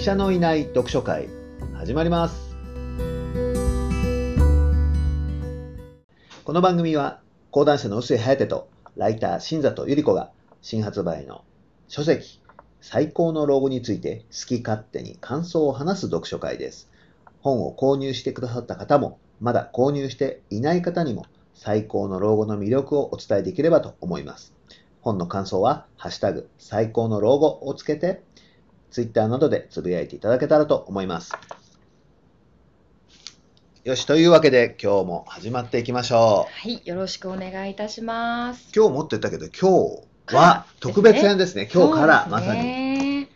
医者のいない読書会始まります。この番組は講談社の臼井颯とライター新里ゆり子が新発売の書籍最高の老後について好き勝手に感想を話す読書会です。本を購入してくださった方もまだ購入していない方にも最高の老後の魅力をお伝えできればと思います。本の感想は、ハッシュタグ、最高の老後をつけて、ツイッターなどでつぶやいていただけたらと思います。よし、というわけで今日も始まっていきましょう。はい、よろしくお願いいたします。今日持ってたけど、今日は特別編ですね。すね今日からまさに、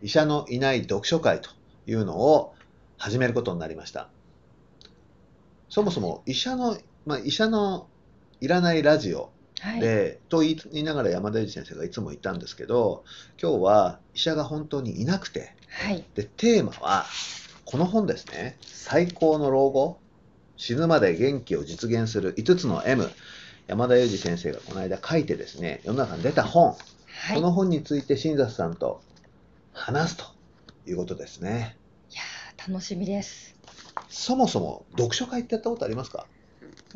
医者のいない読書会というのを始めることになりました。そもそも医者の、まあ、医者のいらないラジオはい、でと言いながら山田裕二先生がいつも言ったんですけど今日は医者が本当にいなくて、はい、でテーマはこの本ですね「最高の老後。死ぬまで元気を実現する。5つの M」山田裕二先生がこの間書いてですね世の中に出た本、はい、この本について新里さんと話すということですね。いや楽しみです。そもそも読書会ってやったことありますか？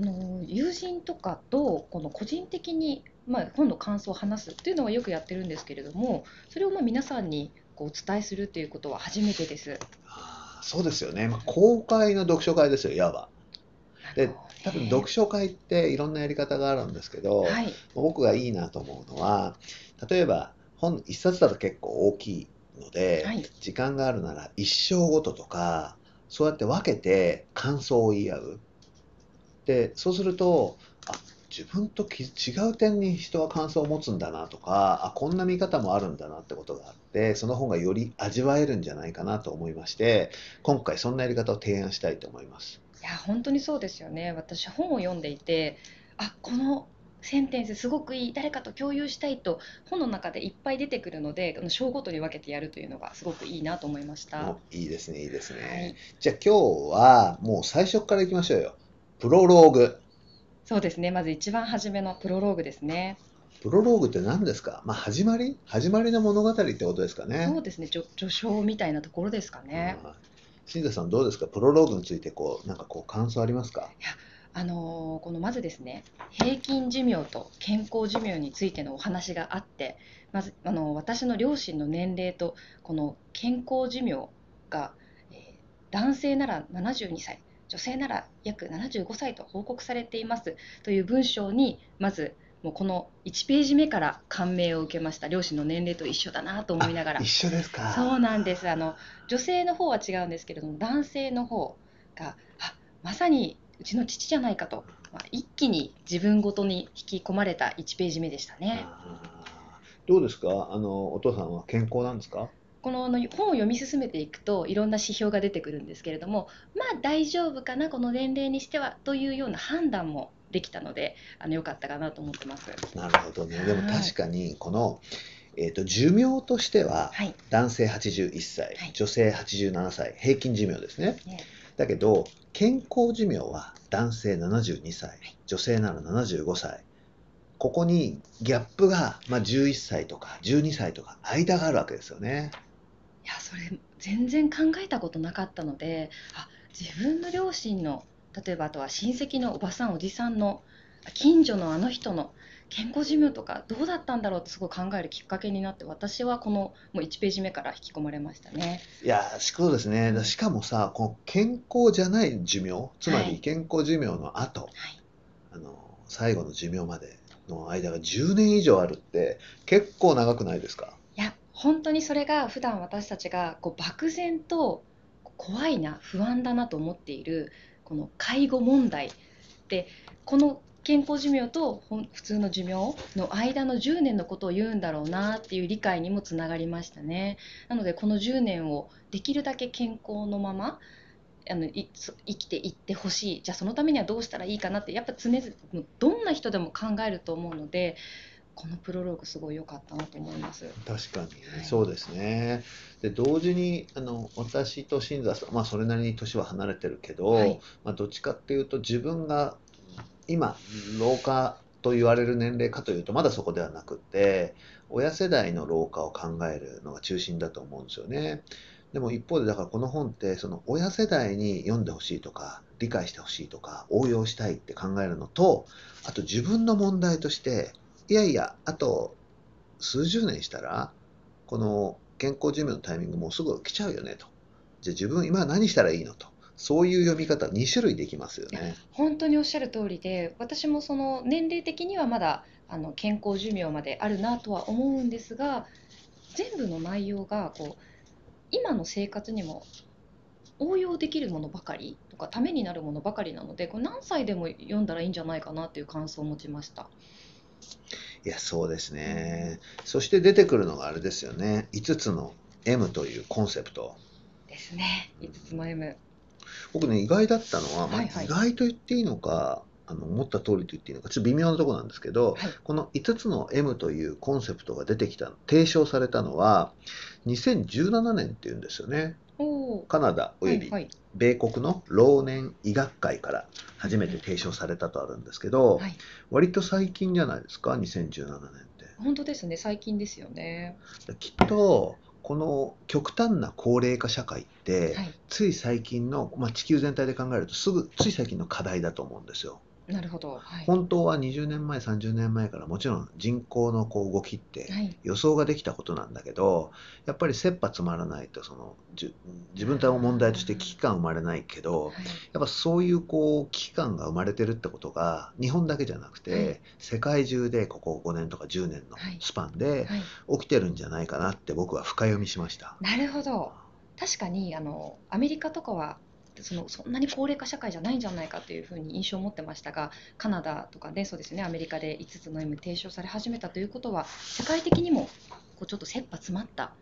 の友人とかとこの個人的に、まあ、本の感想を話すっていうのはよくやってるんですけれどもそれをまあ皆さんにこうお伝えするっていうことは初めてです。あそうですよね、まあ、公開の読書会ですよいわば。で多分読書会っていろんなやり方があるんですけど、はい、僕がいいなと思うのは例えば本一冊だと結構大きいので、はい、時間があるなら一生ごととかそうやって分けて感想を言い合うでそうするとあ自分と違う点に人は感想を持つんだなとかあこんな見方もあるんだなってことがあってその本がより味わえるんじゃないかなと思いまして今回そんなやり方を提案したいと思います。いや本当にそうですよね。私本を読んでいてあこのセンテンスすごくいい誰かと共有したいと本の中でいっぱい出てくるので章ごとに分けてやるというのがすごくいいなと思いました。いいですねいいですね、はい、じゃあ今日はもう最初からいきましょうよプロローグ。そうですね。まず一番初めのプロローグですね。プロローグって何ですか、まあ、始まり？始まりの物語ってことですかね。そうですね。序序章みたいなところですかね。新田さんどうですか？プロローグについてこうなんかこう感想ありますか？いやあのー、このまずですね平均寿命と健康寿命についてのお話があってまず、あのー、私の両親の年齢とこの健康寿命が、えー、男性なら72歳女性なら約75歳と報告されています。という文章にまずもうこの1ページ目から感銘を受けました。両親の年齢と一緒だなと思いながら。一緒ですか。そうなんです。あの女性の方は違うんですけれども男性の方があまさにうちの父じゃないかと、まあ、一気に自分ごとに引き込まれた1ページ目でしたね。どうですか？あのお父さんは健康なんですか？この本を読み進めていくといろんな指標が出てくるんですけれどもまあ大丈夫かなこの年齢にしてはというような判断もできたのであのよかったかなと思ってます。なるほどね。でも確かにこの、えーと、寿命としては、男性81歳、はい、女性87歳平均寿命ですね。ね。だけど健康寿命は男性72歳、はい、女性なら75歳。ここにギャップが、まあ、11歳とか12歳とか間があるわけですよね。やそれ全然考えたことなかったのであ。自分の両親の例えばあとは親戚のおばさんおじさんの近所のあの人の健康寿命とかどうだったんだろうってすごい考えるきっかけになって私はこのもう1ページ目から引き込まれましたね。いやそうですね。しかもさこの健康じゃない寿命つまり健康寿命の後、はい、あの最後の寿命までの間が10年以上あるって結構長くないですか？本当にそれが普段私たちがこう漠然と怖いな不安だなと思っているこの介護問題でこの健康寿命と普通の寿命の間の10年のことを言うんだろうなっていう理解にもつながりましたね。なのでこの10年をできるだけ健康のままあの生きていってほしいじゃあそのためにはどうしたらいいかなってやっぱ常々どんな人でも考えると思うのでこのプロローグすごい良かったなと思います。確かに、はい、そうですね。で同時にあの私と新座さん、まあそれなりに年は離れてるけど、はい、まあどっちかっていうと自分が今老化と言われる年齢かというとまだそこではなくて親世代の老化を考えるのが中心だと思うんですよね。でも一方でだからこの本ってその親世代に読んでほしいとか理解してほしいとか応用したいって考えるのとあと自分の問題としていやいやあと数十年したらこの健康寿命のタイミングもうすぐ来ちゃうよねとじゃあ自分今何したらいいのとそういう読み方2種類できますよね。本当におっしゃる通りで私もその年齢的にはまだあの健康寿命まであるなとは思うんですが全部の内容がこう今の生活にも応用できるものばかりとかためになるものばかりなのでこれ何歳でも読んだらいいんじゃないかなっていう感想を持ちました。いやそうですね。そして出てくるのがあれですよね5つの M というコンセプト。ですね5つの M。僕ね意外だったのは、まあはいはい意外と言っていいのかあの思った通りと言っていいのかちょっと微妙なところなんですけど、はいこの5つの M というコンセプトが出てきた提唱されたのは2017年っていうんですよね。カナダおよびはい米国の老年医学会から初めて提唱されたとあるんですけど、はい、割と最近じゃないですか？2017年って。本当ですね最近ですよね。きっとこの極端な高齢化社会って、はい、つい最近の、まあ、地球全体で考えるとすぐつい最近の課題だと思うんですよ。なるほど。はい。本当は20年前30年前からもちろん人口のこう動きってはい。予想ができたことなんだけどやっぱり切羽詰まらないとそのじゅ自分たちの問題として危機感生まれないけどはい。やっぱそういうこう危機感が生まれてるってことが日本だけじゃなくて、はい世界中でここ5年とか10年のはいスパンではい。起きてるんじゃないかなって僕は深読みしました。なるほど。確かにあのアメリカとかはそのそんなに高齢化社会じゃないんじゃないかというふうに印象を持ってましたがカナダとかでそうですねアメリカで5つの M 提唱され始めたということは世界的にもこうちょっと切羽詰まった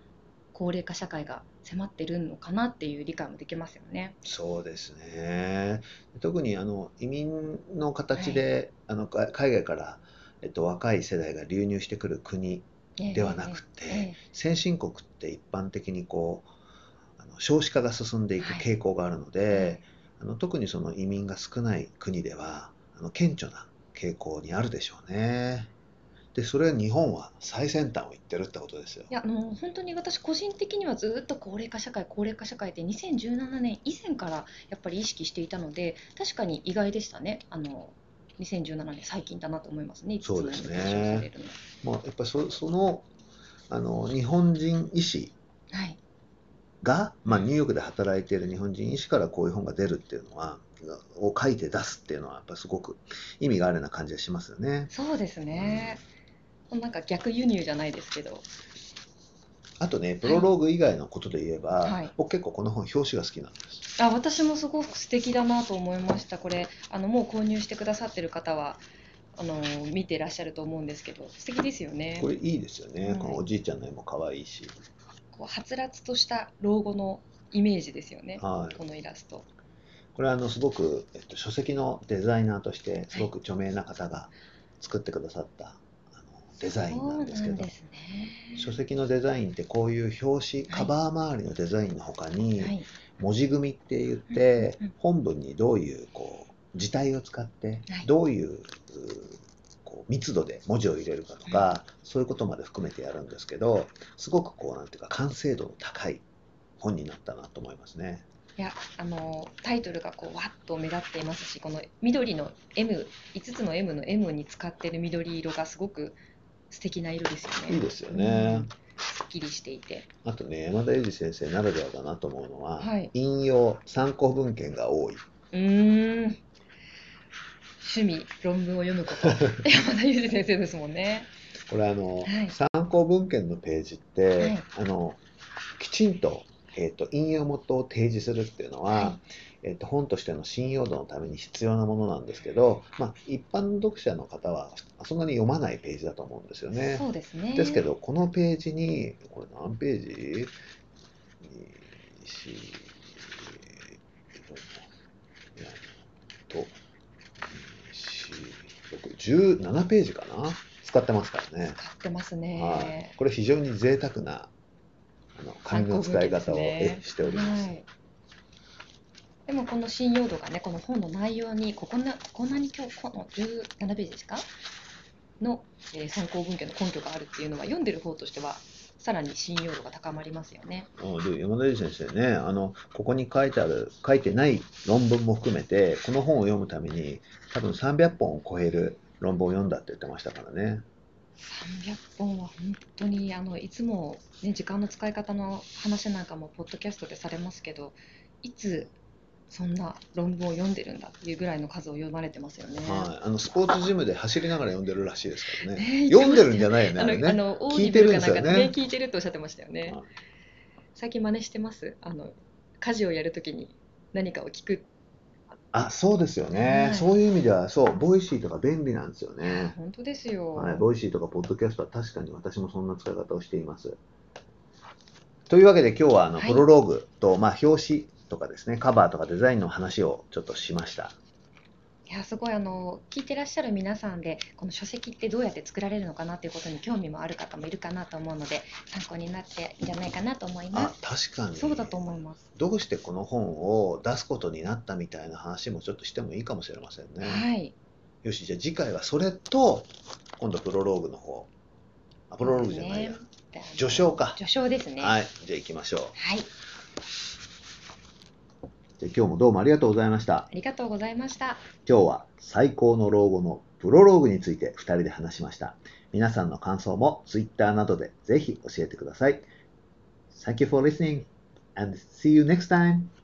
高齢化社会が迫ってるのかなっていう理解もできますよね。そうですね。特にあの移民の形で、あのか海外から、えっと、若い世代が流入してくる国ではなくて、ええ。先進国って一般的にこう少子化が進んでいく傾向があるので、あの特にその移民が少ない国ではあの顕著な傾向にあるでしょうね。でそれは日本は最先端を行ってるってことですよ。い。やあの本当に私個人的にはずっと高齢化社会高齢化社会って2017年以前からやっぱり意識していたので確かに意外でしたね。あの2017年最近だなと思いますね。そうですね。まあ、やっぱりそそのあの日本人医師はいが、まあ、ニューヨークで働いている日本人医師からこういう本が出るっていうのはを書いて出すっていうのはやっぱりすごく意味があるような感じがしますよね。そうですね、なんか逆輸入じゃないですけどあとねプロローグ以外のことで言えば、はい僕結構この本表紙が好きなんです。あ私もすごく素敵だなと思いましたこれあのもう購入してくださってる方はあの見てらっしゃると思うんですけど素敵ですよねこれいいですよね。はいこのおじいちゃんの絵も可愛いし。こうはつらつとした老後のイメージですよね。はい。このイラスト。これはあのすごく、えっと、書籍のデザイナーとしてすごく著名な方が作ってくださった、あのデザインなんですけどね。書籍のデザインってこういう表紙カバー周りのデザインの他に、はい。文字組みって言って、本文にどういうこう字体を使って、はい。どういううこう密度で文字を入れるかとか、そういうことまで含めてやるんですけどすごくこうなんていうか完成度の高い本になったなと思いますね。いやあのタイトルがこうわっと目立っていますしこの緑の M5 つの M の M に使ってる緑色がすごく素敵な色ですよねいいですよね。うんすっきりしていてあとね山田裕二先生ならではだなと思うのは、はい引用参考文献が多い。うーん趣味論文を読むこと。山田裕二先生ですもんね。これあの、はい。参考文献のページって、はい。あのきちんと,、えー、と引用元を提示するっていうのは、はえー、と本としての信用度のために必要なものなんですけど、まあ、一般の読者の方はそんなに読まないページだと思うんですよね。そうですね。ですけどこのページにこれ何ページ ?2、4、と、2、4、6、17ページかな？使ってますからね。使ってますはいね、これ非常に贅沢なあの紙の使い方を、しております。はいでもこの信用度がねこの本の内容にここなここんなに今日この17ページですか？の、えー参考文献の根拠があるっていうのは読んでる方としてはさらに信用度が高まりますよね。あで山田先生ねあの、ここに書いてある、書いてない論文も含めて、この本を読むために、多分300本を超える論文を読んだって言ってましたからね。300本は本当にあのいつも、ね、時間の使い方の話なんかもポッドキャストでされますけどいつそんな論文を読んでるんだっていうぐらいの数を読まれてますよね。はい、あのスポーツジムで走りながら読んでるらしいですからね。ね読んでるんじゃないよね、ああれね。のあの聞いてるんですよねかなんかでね聞いてるっておっしゃってましたよねはい。最近真似してます？あの家事をやるときに何かを聞くあ、そうですよね、はいそういう意味では、そう、 Voicy とか便利なんですよね。本当ですよ。はい、ボイシーとかポッドキャストは確かに私もそんな使い方をしています。というわけで今日はあのはいプロローグと、まあ、表紙とかですね、カバーとかデザインの話をちょっとしました。いやすごいあの聞いてらっしゃる皆さんでこの書籍ってどうやって作られるのかなということに興味もある方もいるかなと思うので参考になっていいんじゃないかなと思いまあす。、確かに。そうだと思います。どうしてこの本を出すことになったみたいな話もちょっとしてもいいかもしれませんね。はい。よし、じゃあ次回はそれと、今度プロローグの方。あ、プロローグじゃないや。ね序章か序章ですね。。はいい、じゃあ行きましょう。はい。じゃあ今日もどうもありがとうございましたあ。りがとうございました。今日は最高の老後のプロローグについて2人で話しました。皆さんの感想も Twitter などでぜひ教えてください。Thank you for listening and see you next time.